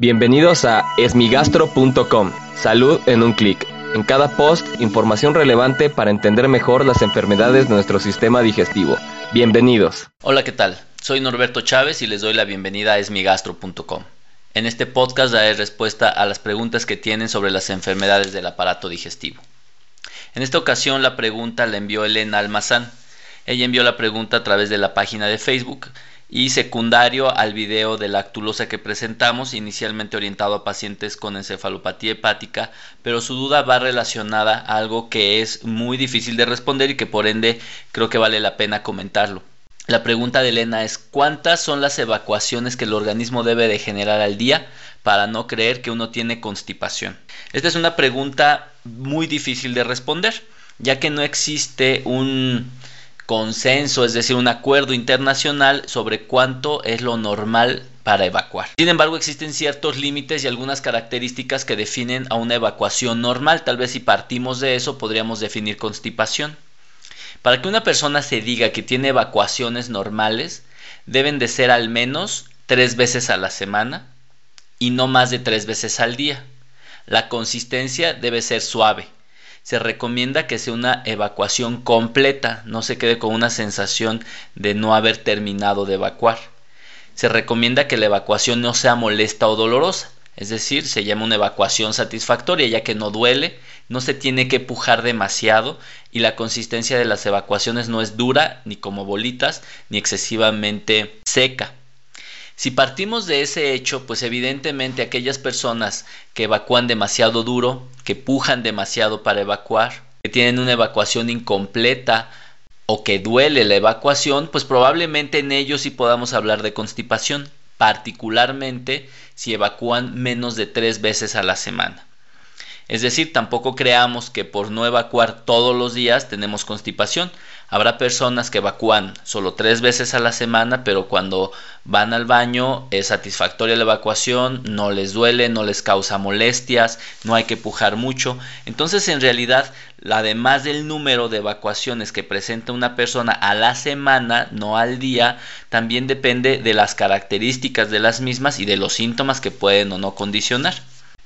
Bienvenidos a esmigastro.com. Salud en un clic. En cada post, información relevante para entender mejor las enfermedades de nuestro sistema digestivo. Bienvenidos. Hola, ¿qué tal? Soy Norberto Chávez y les doy la bienvenida a esmigastro.com. En este podcast daré respuesta a las preguntas que tienen sobre las enfermedades del aparato digestivo. En esta ocasión la pregunta la envió Elena Almazán. Ella envió la pregunta a través de la página de Facebook y secundario al video de lactulosa que presentamos, inicialmente orientado a pacientes con encefalopatía hepática, pero su duda va relacionada a algo que es muy difícil de responder y que por ende creo que vale la pena comentarlo. La pregunta de Elena es ¿cuántas son las evacuaciones que el organismo debe de generar al día para no creer que uno tiene constipación? Esta es una pregunta muy difícil de responder, ya que no existe un consenso, es decir, un acuerdo internacional sobre cuánto es lo normal para evacuar. Sin embargo, existen ciertos límites y algunas características que definen a una evacuación normal. Tal vez si partimos de eso podríamos definir constipación. Para que una persona se diga que tiene evacuaciones normales, deben de ser al menos tres veces a la semana y no más de tres veces al día. La consistencia debe ser suave, se recomienda que sea una evacuación completa, no se quede con una sensación de no haber terminado de evacuar. Se recomienda que la evacuación no sea molesta o dolorosa, es decir, se llama una evacuación satisfactoria ya que no duele, no se tiene que pujar demasiado y la consistencia de las evacuaciones no es dura ni como bolitas ni excesivamente seca. Si partimos de ese hecho, pues evidentemente aquellas personas que evacúan demasiado duro, que pujan demasiado para evacuar, que tienen una evacuación incompleta o que duele la evacuación, pues probablemente en ellos sí podamos hablar de constipación, particularmente si evacúan menos de tres veces a la semana. Es decir, tampoco creamos que por no evacuar todos los días tenemos constipación. Habrá personas que evacúan solo tres veces a la semana, pero cuando van al baño es satisfactoria la evacuación, no les duele, no les causa molestias, no hay que pujar mucho. Entonces, en realidad, además del número de evacuaciones que presenta una persona a la semana, no al día, también depende de las características de las mismas y de los síntomas que pueden o no condicionar.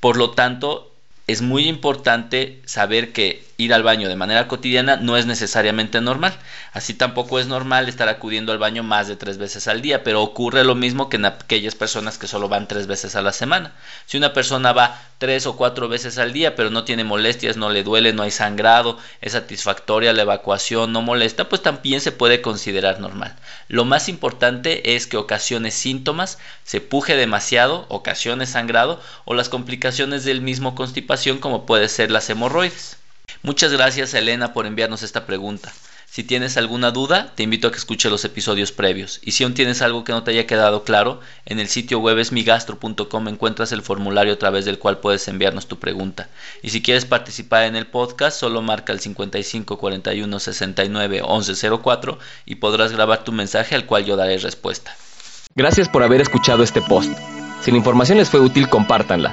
Por lo tanto, es muy importante saber que ir al baño de manera cotidiana no es necesariamente normal. Así tampoco es normal estar acudiendo al baño más de tres veces al día, pero ocurre lo mismo que en aquellas personas que solo van tres veces a la semana. Si una persona va tres o cuatro veces al día, pero no tiene molestias, no le duele, no hay sangrado, es satisfactoria la evacuación, no molesta, pues también se puede considerar normal. Lo más importante es que ocasione síntomas, se puje demasiado, ocasione sangrado o las complicaciones del mismo constipación como puede ser las hemorroides. Muchas gracias Elena por enviarnos esta pregunta. Si tienes alguna duda, te invito a que escuche los episodios previos. Y si aún tienes algo que no te haya quedado claro, en el sitio web esmigastro.com encuentras el formulario a través del cual puedes enviarnos tu pregunta. Y si quieres participar en el podcast, solo marca el 55 41 69 11 04 y podrás grabar tu mensaje al cual yo daré respuesta. Gracias por haber escuchado este post. Si la información les fue útil, compártanla.